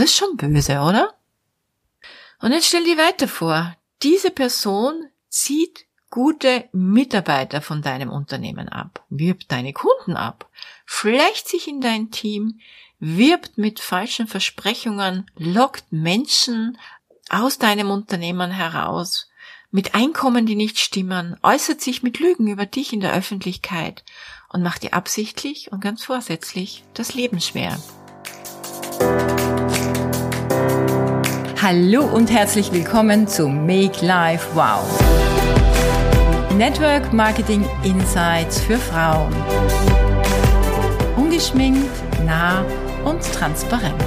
Ist schon böse, oder? Und jetzt stell dir weiter vor, diese Person zieht gute Mitarbeiter von deinem Unternehmen ab, wirbt deine Kunden ab, schleicht sich in dein Team, wirbt mit falschen Versprechungen, lockt Menschen aus deinem Unternehmen heraus, mit Einkommen, die nicht stimmen, äußert sich mit Lügen über dich in der Öffentlichkeit und macht dir absichtlich und ganz vorsätzlich das Leben schwer. Hallo und herzlich willkommen zu Make Life Wow. Network Marketing Insights für Frauen. Ungeschminkt, nah und transparent.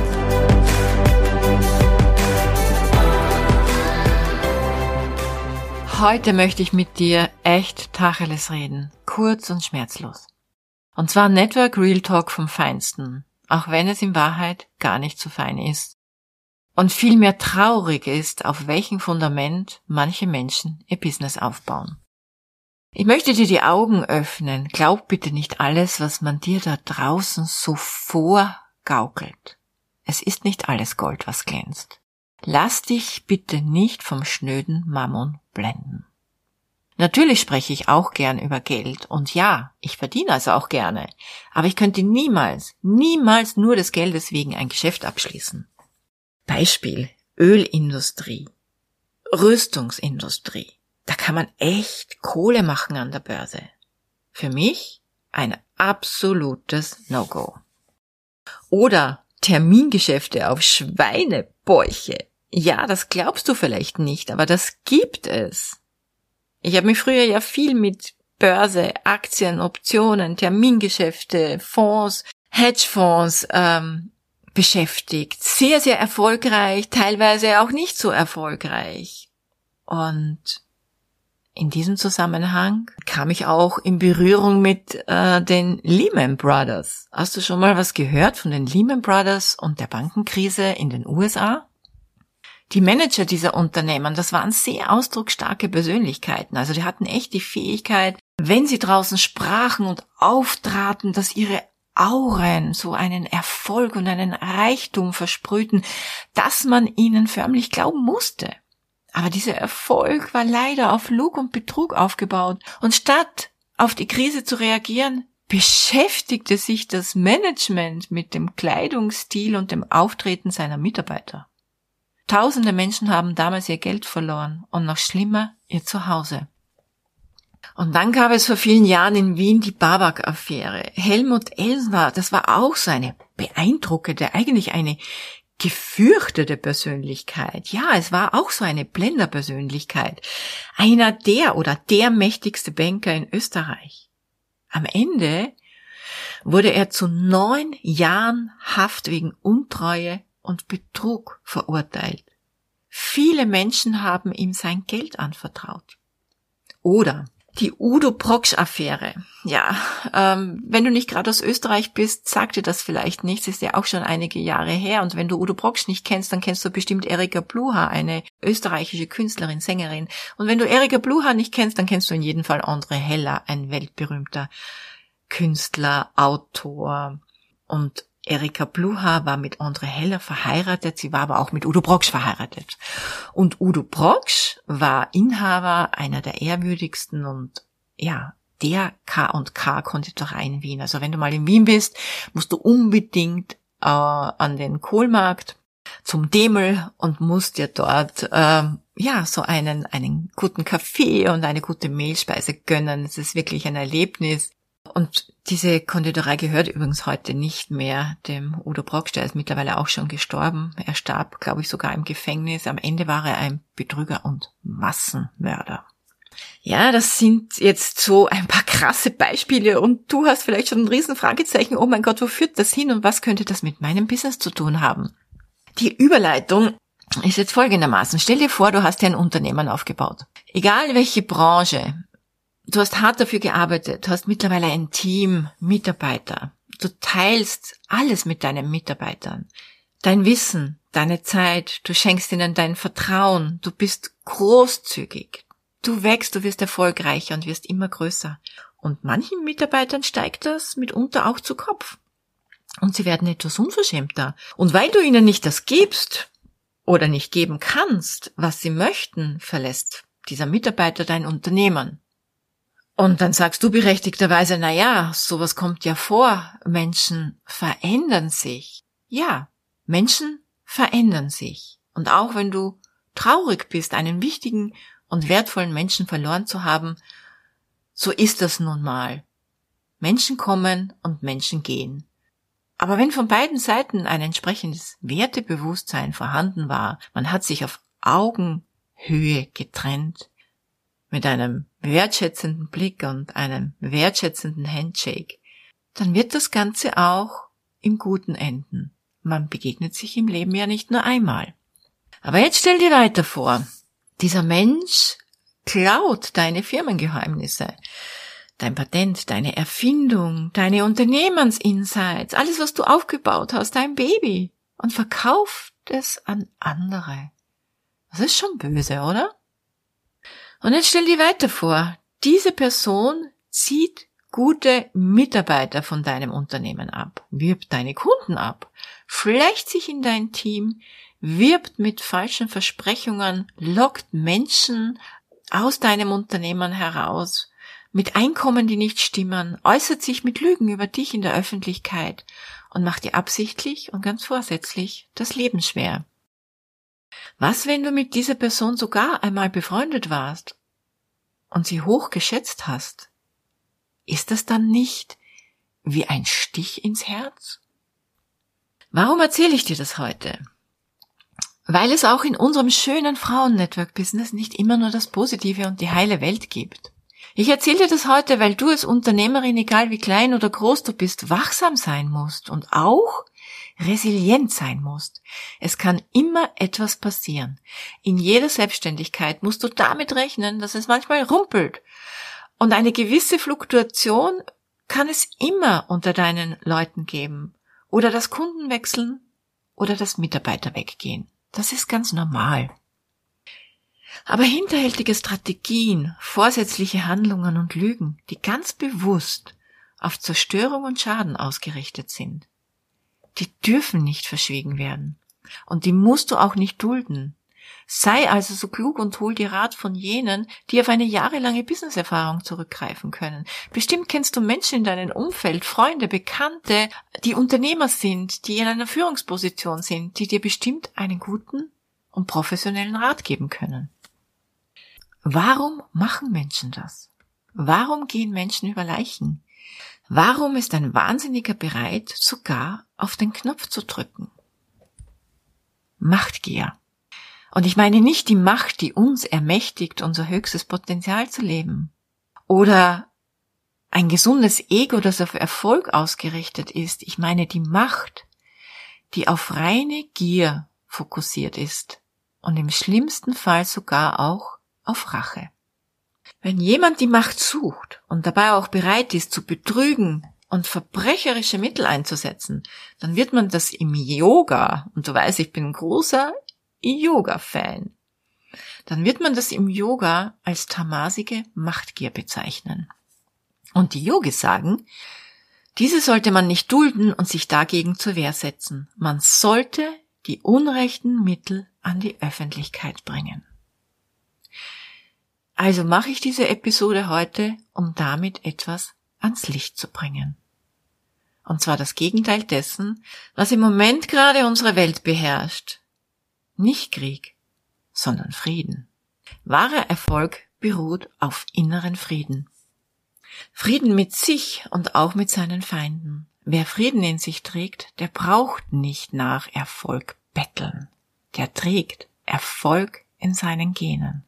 Heute möchte ich mit dir echt Tacheles reden, kurz und schmerzlos. Und zwar Network Real Talk vom Feinsten, auch wenn es in Wahrheit gar nicht so fein ist. Und vielmehr traurig ist, auf welchem Fundament manche Menschen ihr Business aufbauen. Ich möchte dir die Augen öffnen. Glaub bitte nicht alles, was man dir da draußen so vorgaukelt. Es ist nicht alles Gold, was glänzt. Lass dich bitte nicht vom schnöden Mammon blenden. Natürlich spreche ich auch gern über Geld und ja, ich verdiene also auch gerne, aber ich könnte niemals, niemals nur des Geldes wegen ein Geschäft abschließen. Beispiel Ölindustrie, Rüstungsindustrie. Da kann man echt Kohle machen an der Börse. Für mich ein absolutes No-Go. Oder Termingeschäfte auf Schweinebäuche. Ja, das glaubst du vielleicht nicht, aber das gibt es. Ich habe mich früher ja viel mit Börse, Aktien, Optionen, Termingeschäfte, Fonds, Hedgefonds ähm, beschäftigt. Sehr, sehr erfolgreich, teilweise auch nicht so erfolgreich. Und in diesem Zusammenhang kam ich auch in Berührung mit äh, den Lehman Brothers. Hast du schon mal was gehört von den Lehman Brothers und der Bankenkrise in den USA? Die Manager dieser Unternehmen, das waren sehr ausdrucksstarke Persönlichkeiten. Also die hatten echt die Fähigkeit, wenn sie draußen sprachen und auftraten, dass ihre Auren so einen Erfolg und einen Reichtum versprühten, dass man ihnen förmlich glauben musste. Aber dieser Erfolg war leider auf Lug und Betrug aufgebaut. Und statt auf die Krise zu reagieren, beschäftigte sich das Management mit dem Kleidungsstil und dem Auftreten seiner Mitarbeiter. Tausende Menschen haben damals ihr Geld verloren und noch schlimmer ihr Zuhause. Und dann gab es vor vielen Jahren in Wien die Babak-Affäre. Helmut Elsner, das war auch so eine beeindruckende, eigentlich eine gefürchtete Persönlichkeit. Ja, es war auch so eine Blenderpersönlichkeit. Einer der oder der mächtigste Banker in Österreich. Am Ende wurde er zu neun Jahren Haft wegen Untreue und Betrug verurteilt. Viele Menschen haben ihm sein Geld anvertraut. Oder die Udo Proksch-Affäre. Ja, ähm, wenn du nicht gerade aus Österreich bist, sagt dir das vielleicht nichts. Ist ja auch schon einige Jahre her. Und wenn du Udo Proksch nicht kennst, dann kennst du bestimmt Erika Bluha, eine österreichische Künstlerin, Sängerin. Und wenn du Erika Bluha nicht kennst, dann kennst du in jedem Fall André Heller, ein weltberühmter Künstler, Autor und Erika Bluha war mit Andre Heller verheiratet, sie war aber auch mit Udo Brocksch verheiratet. Und Udo Brocksch war Inhaber einer der ehrwürdigsten und ja, der K&K Konditorei in Wien. Also wenn du mal in Wien bist, musst du unbedingt äh, an den Kohlmarkt zum Demel und musst dir dort äh, ja so einen einen guten Kaffee und eine gute Mehlspeise gönnen. Es ist wirklich ein Erlebnis. Und diese Konditorei gehört übrigens heute nicht mehr dem Udo Brocksch, der ist mittlerweile auch schon gestorben. Er starb, glaube ich, sogar im Gefängnis. Am Ende war er ein Betrüger und Massenmörder. Ja, das sind jetzt so ein paar krasse Beispiele und du hast vielleicht schon ein riesen Fragezeichen, oh mein Gott, wo führt das hin und was könnte das mit meinem Business zu tun haben? Die Überleitung ist jetzt folgendermaßen. Stell dir vor, du hast dir ein Unternehmen aufgebaut. Egal welche Branche, Du hast hart dafür gearbeitet, hast mittlerweile ein Team, Mitarbeiter. Du teilst alles mit deinen Mitarbeitern. Dein Wissen, deine Zeit, du schenkst ihnen dein Vertrauen, du bist großzügig. Du wächst, du wirst erfolgreicher und wirst immer größer. Und manchen Mitarbeitern steigt das mitunter auch zu Kopf. und sie werden etwas unverschämter. Und weil du ihnen nicht das gibst oder nicht geben kannst, was sie möchten, verlässt dieser Mitarbeiter dein Unternehmen. Und dann sagst du berechtigterweise, na ja, sowas kommt ja vor. Menschen verändern sich. Ja, Menschen verändern sich. Und auch wenn du traurig bist, einen wichtigen und wertvollen Menschen verloren zu haben, so ist das nun mal. Menschen kommen und Menschen gehen. Aber wenn von beiden Seiten ein entsprechendes Wertebewusstsein vorhanden war, man hat sich auf Augenhöhe getrennt, mit einem wertschätzenden Blick und einem wertschätzenden Handshake, dann wird das Ganze auch im Guten enden. Man begegnet sich im Leben ja nicht nur einmal. Aber jetzt stell dir weiter vor, dieser Mensch klaut deine Firmengeheimnisse, dein Patent, deine Erfindung, deine Unternehmensinsights, alles, was du aufgebaut hast, dein Baby und verkauft es an andere. Das ist schon böse, oder? Und jetzt stell dir weiter vor, diese Person zieht gute Mitarbeiter von deinem Unternehmen ab, wirbt deine Kunden ab, schleicht sich in dein Team, wirbt mit falschen Versprechungen, lockt Menschen aus deinem Unternehmen heraus, mit Einkommen, die nicht stimmen, äußert sich mit Lügen über dich in der Öffentlichkeit und macht dir absichtlich und ganz vorsätzlich das Leben schwer. Was, wenn du mit dieser Person sogar einmal befreundet warst und sie hoch geschätzt hast? Ist das dann nicht wie ein Stich ins Herz? Warum erzähle ich dir das heute? Weil es auch in unserem schönen Frauen-Network-Business nicht immer nur das Positive und die heile Welt gibt. Ich erzähle dir das heute, weil du als Unternehmerin, egal wie klein oder groß du bist, wachsam sein musst und auch resilient sein musst. Es kann immer etwas passieren. In jeder Selbstständigkeit musst du damit rechnen, dass es manchmal rumpelt. Und eine gewisse Fluktuation kann es immer unter deinen Leuten geben. Oder das Kunden wechseln oder das Mitarbeiter weggehen. Das ist ganz normal. Aber hinterhältige Strategien, vorsätzliche Handlungen und Lügen, die ganz bewusst auf Zerstörung und Schaden ausgerichtet sind, die dürfen nicht verschwiegen werden. Und die musst du auch nicht dulden. Sei also so klug und hol dir Rat von jenen, die auf eine jahrelange Businesserfahrung zurückgreifen können. Bestimmt kennst du Menschen in deinem Umfeld, Freunde, Bekannte, die Unternehmer sind, die in einer Führungsposition sind, die dir bestimmt einen guten und professionellen Rat geben können. Warum machen Menschen das? Warum gehen Menschen über Leichen? Warum ist ein Wahnsinniger bereit, sogar auf den Knopf zu drücken? Machtgier. Und ich meine nicht die Macht, die uns ermächtigt, unser höchstes Potenzial zu leben. Oder ein gesundes Ego, das auf Erfolg ausgerichtet ist. Ich meine die Macht, die auf reine Gier fokussiert ist und im schlimmsten Fall sogar auch auf Rache. Wenn jemand die Macht sucht und dabei auch bereit ist zu betrügen und verbrecherische Mittel einzusetzen, dann wird man das im Yoga, und du weißt, ich bin ein großer Yoga-Fan, dann wird man das im Yoga als tamasige Machtgier bezeichnen. Und die Yogis sagen, diese sollte man nicht dulden und sich dagegen zur Wehr setzen. Man sollte die unrechten Mittel an die Öffentlichkeit bringen. Also mache ich diese Episode heute, um damit etwas ans Licht zu bringen. Und zwar das Gegenteil dessen, was im Moment gerade unsere Welt beherrscht. Nicht Krieg, sondern Frieden. Wahrer Erfolg beruht auf inneren Frieden. Frieden mit sich und auch mit seinen Feinden. Wer Frieden in sich trägt, der braucht nicht nach Erfolg betteln. Der trägt Erfolg in seinen Genen.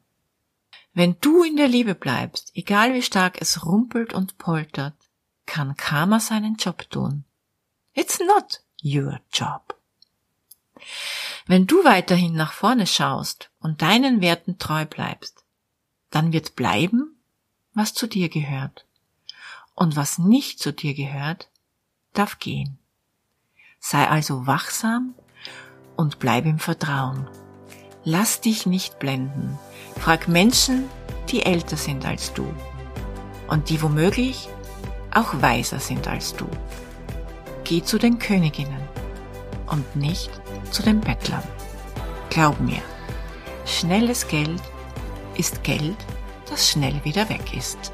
Wenn du in der Liebe bleibst, egal wie stark es rumpelt und poltert, kann Karma seinen Job tun. It's not your job. Wenn du weiterhin nach vorne schaust und deinen Werten treu bleibst, dann wird bleiben, was zu dir gehört. Und was nicht zu dir gehört, darf gehen. Sei also wachsam und bleib im Vertrauen. Lass dich nicht blenden Frag Menschen, die älter sind als du und die womöglich auch weiser sind als du. Geh zu den Königinnen und nicht zu den Bettlern. Glaub mir, schnelles Geld ist Geld, das schnell wieder weg ist.